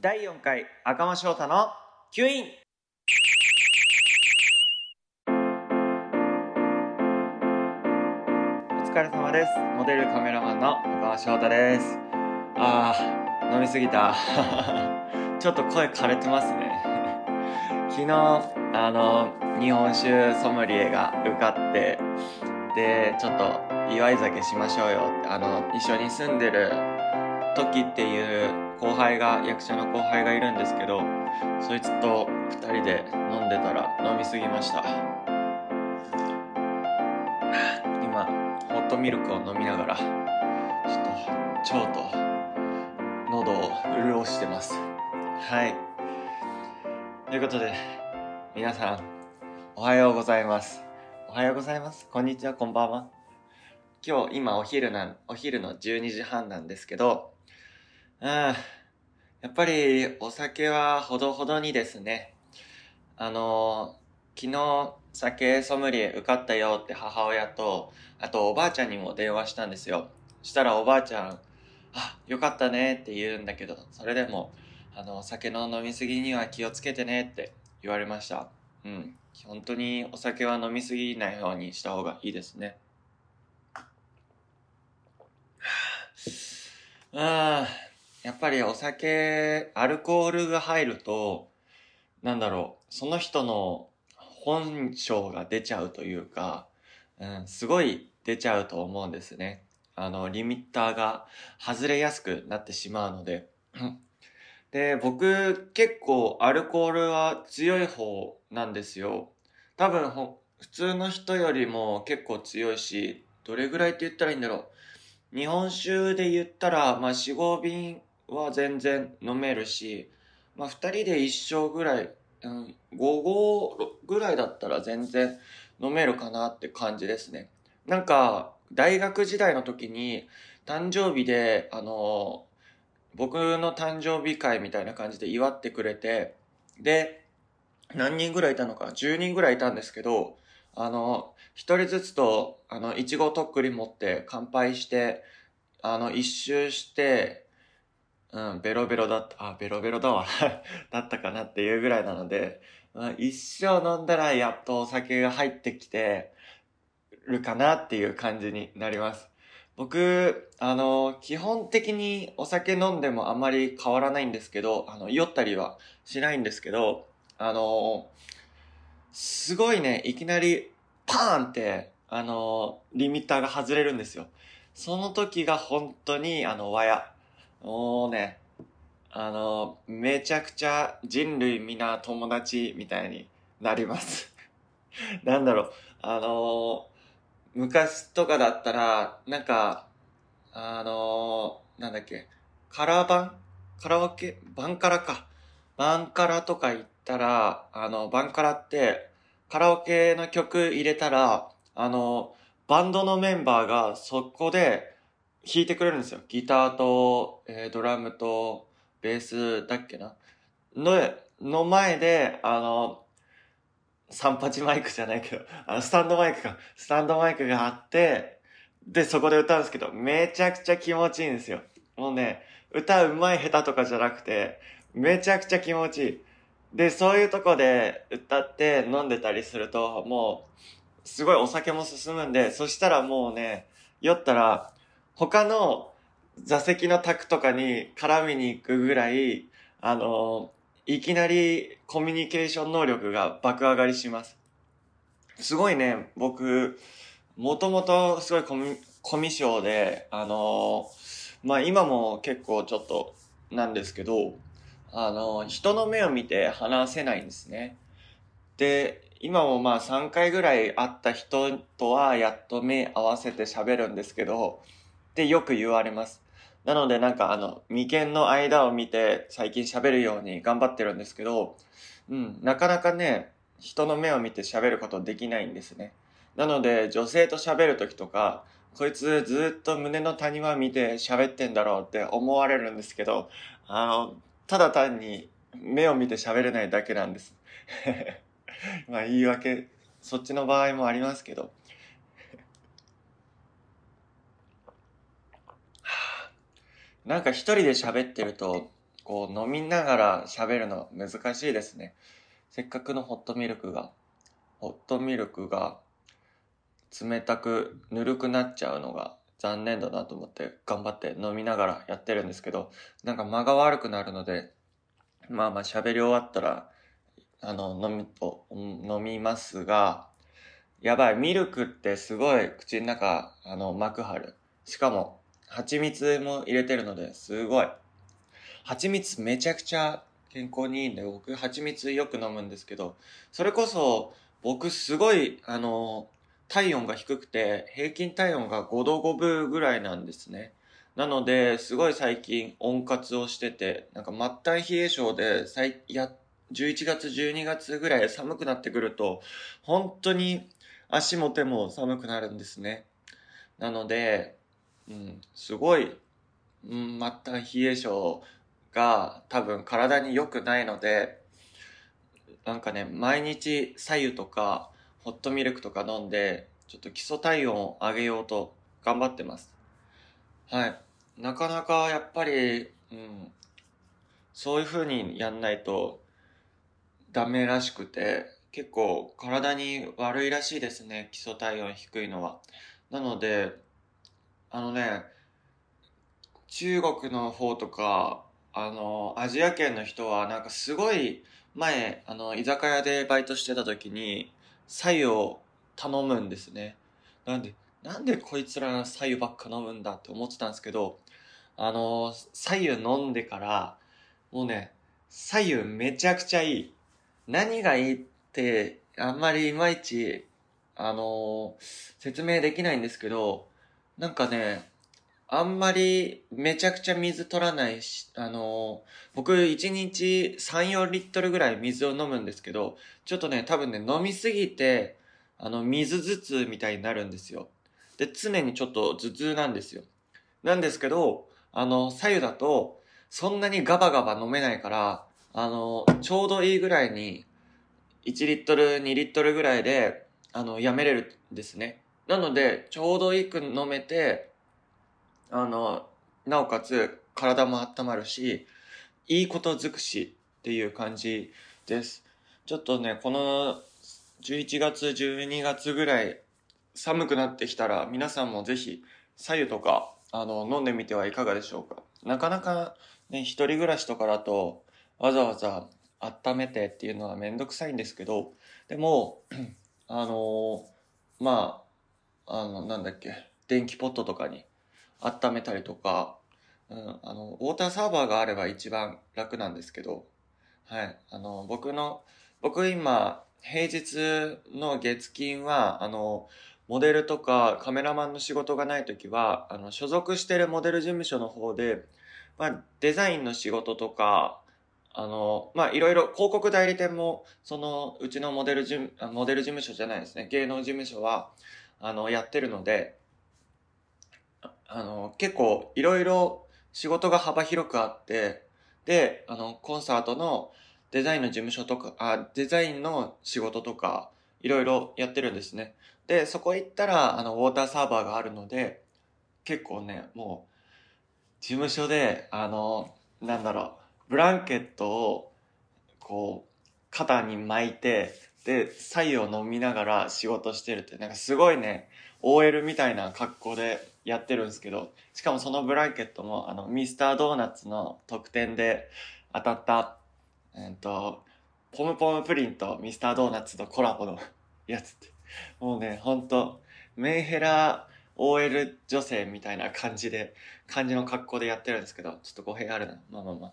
第4回赤間翔太の吸引。お疲れ様です。モデルカメラマンの赤間翔太です。あー飲みすぎた。ちょっと声枯れてますね。昨日あの日本酒ソムリエが受かってでちょっと祝い酒しましょうよあの一緒に住んでる時っていう後輩が役者の後輩がいるんですけどそいつと2人で飲んでたら飲みすぎました。今ホットミルクを飲みながらちょっと腸と喉を潤してます。はい。ということで皆さんおはようございます。おはようございます。こんにちは。こんばんは。今日今お昼なんお昼の12時半なんですけどうん。やっぱりお酒はほどほどにですね。あの昨日酒ソムリエ受かったよって母親と、あとおばあちゃんにも電話したんですよ。したらおばあちゃん、あ、よかったねって言うんだけど、それでも、あの、酒の飲みすぎには気をつけてねって言われました。うん。本当にお酒は飲みすぎないようにした方がいいですね。あ あ。やっぱりお酒、アルコールが入ると、なんだろう、その人の本性が出ちゃうというか、うん、すごい出ちゃうと思うんですね。あの、リミッターが外れやすくなってしまうので。で、僕結構アルコールは強い方なんですよ。多分普通の人よりも結構強いし、どれぐらいって言ったらいいんだろう。日本酒で言ったら、まあ4、5瓶は全然飲めるし、まあ、2人で一升ぐらい、うん、5合ぐらいだったら全然飲めるかなって感じですね。なんか、大学時代の時に、誕生日で、あの、僕の誕生日会みたいな感じで祝ってくれて、で、何人ぐらいいたのか、10人ぐらいいたんですけど、あの、一人ずつと、あの、いちごとっくり持って乾杯して、あの、一周して、うん、ベロベロだった、あ、ベロベロだわ だったかなっていうぐらいなので、まあ、一生飲んだらやっとお酒が入ってきてるかなっていう感じになります。僕、あの、基本的にお酒飲んでもあまり変わらないんですけど、あの、酔ったりはしないんですけど、あの、すごいね、いきなりパーンって、あの、リミッターが外れるんですよ。その時が本当に、あの、わや。もうね、あの、めちゃくちゃ人類皆友達みたいになります。なんだろう、あの、昔とかだったら、なんか、あの、なんだっけ、カラーバンカラオケ？バンカラか。バンカラとか行ったら、あの、バンカラって、カラオケの曲入れたら、あの、バンドのメンバーがそこで弾いてくれるんですよ。ギターと、えー、ドラムと、ベースだっけな。の、の前で、あの、38マイクじゃないけど、あの、スタンドマイクか。スタンドマイクがあって、で、そこで歌うんですけど、めちゃくちゃ気持ちいいんですよ。もうね、歌うまい下手とかじゃなくて、めちゃくちゃ気持ちいい。で、そういうとこで歌って飲んでたりすると、もう、すごいお酒も進むんで、そしたらもうね、酔ったら、他の座席の卓とかに絡みに行くぐらい、あの、いきなりコミュニケーション能力が爆上がりします。すごいね、僕、もともとすごいコミコミュ障で、あの、まあ今も結構ちょっとなんですけど、あの、人の目を見て話せないんですね。で、今もまあ3回ぐらい会った人とはやっと目合わせて喋るんですけど、ってよく言われます。なのでなんかあの、眉間の間を見て最近喋るように頑張ってるんですけど、うん、なかなかね、人の目を見て喋ることできないんですね。なので女性と喋るときとか、こいつずっと胸の谷間見て喋ってんだろうって思われるんですけど、あの、ただ単に目を見て喋れないだけなんです。まあ言い訳、そっちの場合もありますけど。なんか一人で喋ってると、こう飲みながら喋るの難しいですね。せっかくのホットミルクが、ホットミルクが冷たくぬるくなっちゃうのが残念だなと思って頑張って飲みながらやってるんですけど、なんか間が悪くなるので、まあまあ喋り終わったら、あの、飲み、飲みますが、やばい、ミルクってすごい口の中、あの、膜張る。しかも、蜂蜜も入れてるので、すごい。蜂蜜めちゃくちゃ健康にいいんで、僕蜂蜜よく飲むんですけど、それこそ、僕すごい、あの、体温が低くて、平均体温が5度5分ぐらいなんですね。なので、すごい最近温活をしてて、なんか末端冷え性で、や、11月、12月ぐらい寒くなってくると、本当に足も手も寒くなるんですね。なので、うん、すごい、うん、末端冷え性が多分体に良くないので、なんかね、毎日左右とか、ホットミルクとか飲んで、ちょっと基礎体温を上げようと頑張ってます。はい。なかなかやっぱり、うん、そういう風にやんないとダメらしくて、結構体に悪いらしいですね、基礎体温低いのは。なので、あのね、中国の方とか、あの、アジア圏の人はなんかすごい前、あの、居酒屋でバイトしてた時に、左右を頼むんですね。なんで、なんでこいつら左右ばっか飲むんだって思ってたんですけど、あの、左右飲んでから、もうね、左右めちゃくちゃいい。何がいいって、あんまりいまいち、あの、説明できないんですけど、なんかね、あんまりめちゃくちゃ水取らないし、あの、僕1日3、4リットルぐらい水を飲むんですけど、ちょっとね、多分ね、飲みすぎて、あの、水頭痛みたいになるんですよ。で、常にちょっと頭痛なんですよ。なんですけど、あの、左右だと、そんなにガバガバ飲めないから、あの、ちょうどいいぐらいに、1リットル、2リットルぐらいで、あの、やめれるんですね。なので、ちょうどいいく飲めて、あの、なおかつ体も温まるし、いいこと尽くしっていう感じです。ちょっとね、この11月、12月ぐらい寒くなってきたら皆さんもぜひ左右とかあの飲んでみてはいかがでしょうか。なかなかね、一人暮らしとかだとわざわざ温めてっていうのはめんどくさいんですけど、でも、あのまあ、あの、なんだっけ、電気ポットとかに温めたりとか、うん、あの、ウォーターサーバーがあれば一番楽なんですけど、はい、あの、僕の、僕今、平日の月金は、あの、モデルとかカメラマンの仕事がないときは、あの、所属してるモデル事務所の方で、まあ、デザインの仕事とか、あの、まあ、いろいろ広告代理店も、その、うちのモデル事務、モデル事務所じゃないですね、芸能事務所は、あの、やってるので、あの、結構いろいろ仕事が幅広くあって、で、あの、コンサートのデザインの事務所とか、あ、デザインの仕事とか、いろいろやってるんですね。で、そこ行ったら、あの、ウォーターサーバーがあるので、結構ね、もう、事務所で、あの、なんだろう、ブランケットを、こう、肩に巻いて、で、左右を飲みながら仕事してるって、なんかすごいね、OL みたいな格好でやってるんですけど、しかもそのブランケットも、あの、ミスタードーナツの特典で当たった、えっ、と、ポムポムプリンとミスタードーナツのコラボのやつって、もうね、ほんと、メンヘラ OL 女性みたいな感じで、感じの格好でやってるんですけど、ちょっと語弊あるな。まあまあまあ。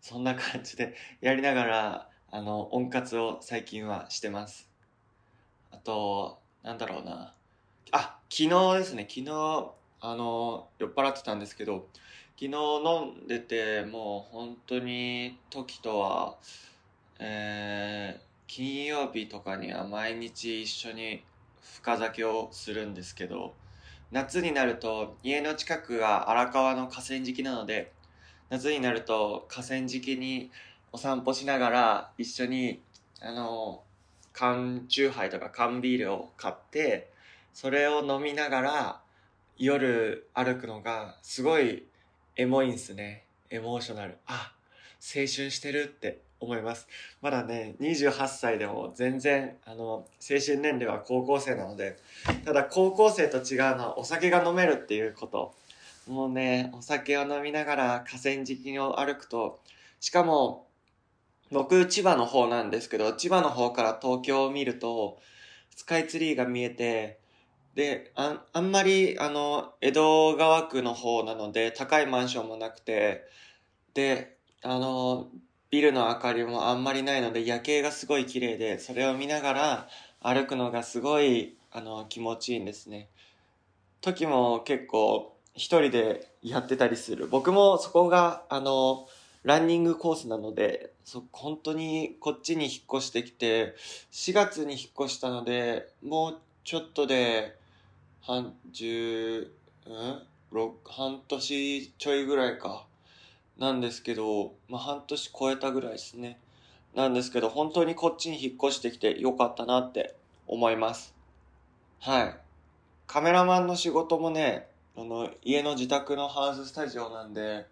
そんな感じでやりながら、あの、温活を最近はしてます。あと、なんだろうな。あ、昨日ですね、昨日、あの、酔っ払ってたんですけど、昨日飲んでて、もう本当に時とは、えー、金曜日とかには毎日一緒に深酒をするんですけど、夏になると家の近くが荒川の河川敷なので、夏になると河川敷にお散歩しながら一緒に、あの、缶チューハイとか缶ビールを買って、それを飲みながら夜歩くのがすごいエモいんすね。エモーショナル。あ青、春してるって思います。まだね、28歳でも全然、あの、青春年齢は高校生なので、ただ高校生と違うのはお酒が飲めるっていうこと。もうね、お酒を飲みながら河川敷を歩くと、しかも、僕、千葉の方なんですけど、千葉の方から東京を見ると、スカイツリーが見えて、で、ああんまり、あの、江戸川区の方なので、高いマンションもなくて、で、あの、ビルの明かりもあんまりないので夜景がすごい綺麗でそれを見ながら歩くのがすごいあの気持ちいいんですね。時も結構一人でやってたりする。僕もそこがあのランニングコースなのでそ本当にこっちに引っ越してきて4月に引っ越したのでもうちょっとで半十うん半年ちょいぐらいかなんですけど、まあ、半年超えたぐらいですね。なんですけど、本当にこっちに引っ越してきてよかったなって思います。はい。カメラマンの仕事もね、あの、家の自宅のハウススタジオなんで、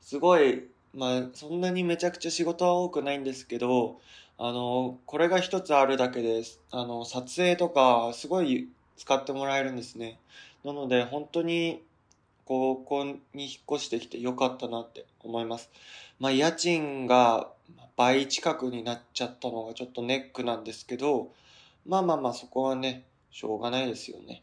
すごい、まあ、そんなにめちゃくちゃ仕事は多くないんですけど、あの、これが一つあるだけです。あの、撮影とか、すごい使ってもらえるんですね。なので、本当にここに引っ越してきてよかったなって思います。まあ、家賃が倍近くになっちゃったのがちょっとネックなんですけど、まあまあまあそこはね、しょうがないですよね。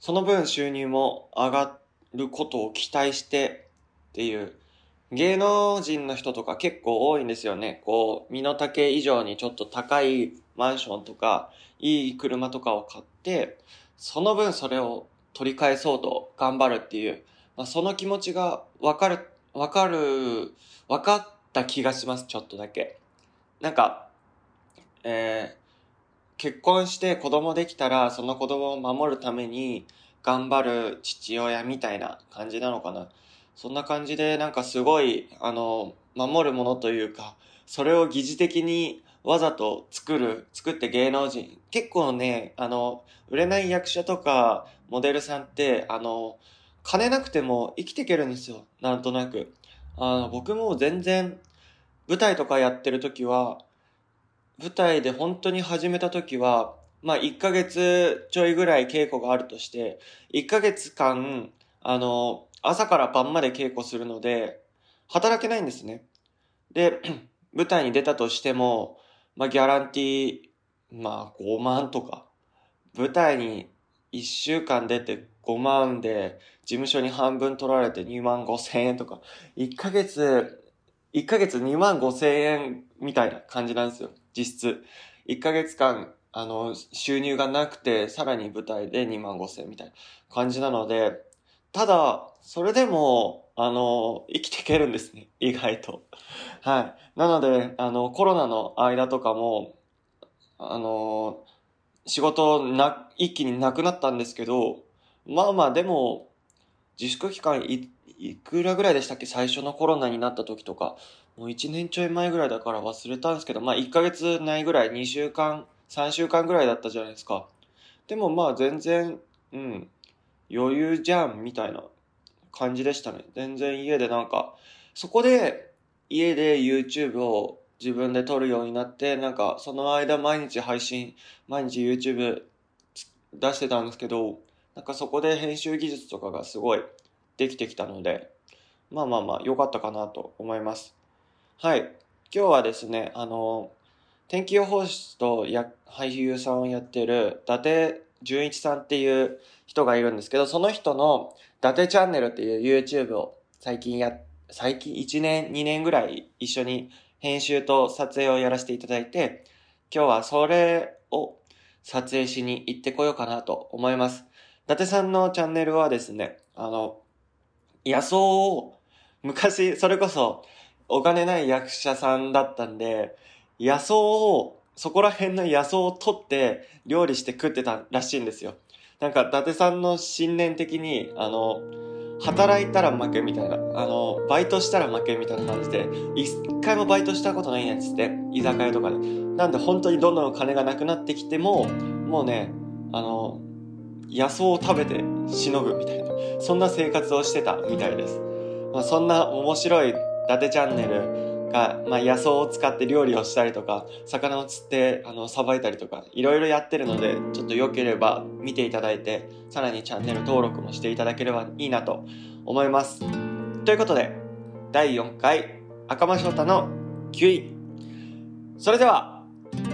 その分収入も上がることを期待してっていう、芸能人の人とか結構多いんですよね。こう、身の丈以上にちょっと高いマンションとか、いい車とかを買って、その分それを取り返そうと頑張るっていう、まあ、その気持ちがわかる、わかる、わかった気がします、ちょっとだけ。なんか、えー、結婚して子供できたら、その子供を守るために頑張る父親みたいな感じなのかな。そんな感じで、なんかすごい、あの、守るものというか、それを疑似的にわざと作る、作って芸能人。結構ね、あの、売れない役者とか、モデルさんって、あの、金なくても生きていけるんですよ。なんとなく。あの、僕も全然、舞台とかやってる時は、舞台で本当に始めた時は、まあ、1ヶ月ちょいぐらい稽古があるとして、1ヶ月間、あの、朝から晩まで稽古するので、働けないんですね。で、舞台に出たとしても、まあ、ギャランティー、まあ、5万とか。舞台に1週間出て5万で、事務所に半分取られて2万5千円とか。1ヶ月、1ヶ月2万5千円みたいな感じなんですよ。実質。1ヶ月間、あの、収入がなくて、さらに舞台で2万5千円みたいな感じなので、ただ、それでも、あの、生きていけるんですね。意外と。はい。なので、あの、コロナの間とかも、あの、仕事な、一気になくなったんですけど、まあまあでも、自粛期間い、いくらぐらいでしたっけ？最初のコロナになった時とか。もう1年ちょい前ぐらいだから忘れたんですけど、まあ1ヶ月ないぐらい、2週間、3週間ぐらいだったじゃないですか。でもまあ全然、うん、余裕じゃん、みたいな感じでしたね。全然家でなんか、そこで家で YouTube を自分で撮るようになって、なんかその間毎日配信、毎日 YouTube 出してたんですけど、なんかそこで編集技術とかがすごいできてきたので、まあまあまあ良かったかなと思います。はい。今日はですね、あの、天気予報士とや俳優さんをやってる伊達純一さんっていう人がいるんですけど、その人の伊達チャンネルっていう YouTube を最近や、最近1年、2年ぐらい一緒に編集と撮影をやらせていただいて、今日はそれを撮影しに行ってこようかなと思います。伊達さんのチャンネルはですね、あの、野草を、昔、それこそお金ない役者さんだったんで、野草をそこら辺の野草を取って料理して食ってたらしいんですよ。なんか、伊達さんの信念的に、あの、働いたら負けみたいな、あの、バイトしたら負けみたいな感じで、一回もバイトしたことないやつって、居酒屋とかで。なんで本当にどんどん金がなくなってきても、もうね、あの、野草を食べてしのぐみたいな、そんな生活をしてたみたいです。まあ、そんな面白い伊達チャンネル、が、まあ、野草を使って料理をしたりとか、魚を釣って、あの、さばいたりとか、いろいろやってるので、ちょっとよければ見ていただいて、さらにチャンネル登録もしていただければいいなと思います。ということで、第4回赤間翔太の9位。それでは、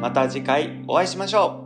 また次回お会いしましょう。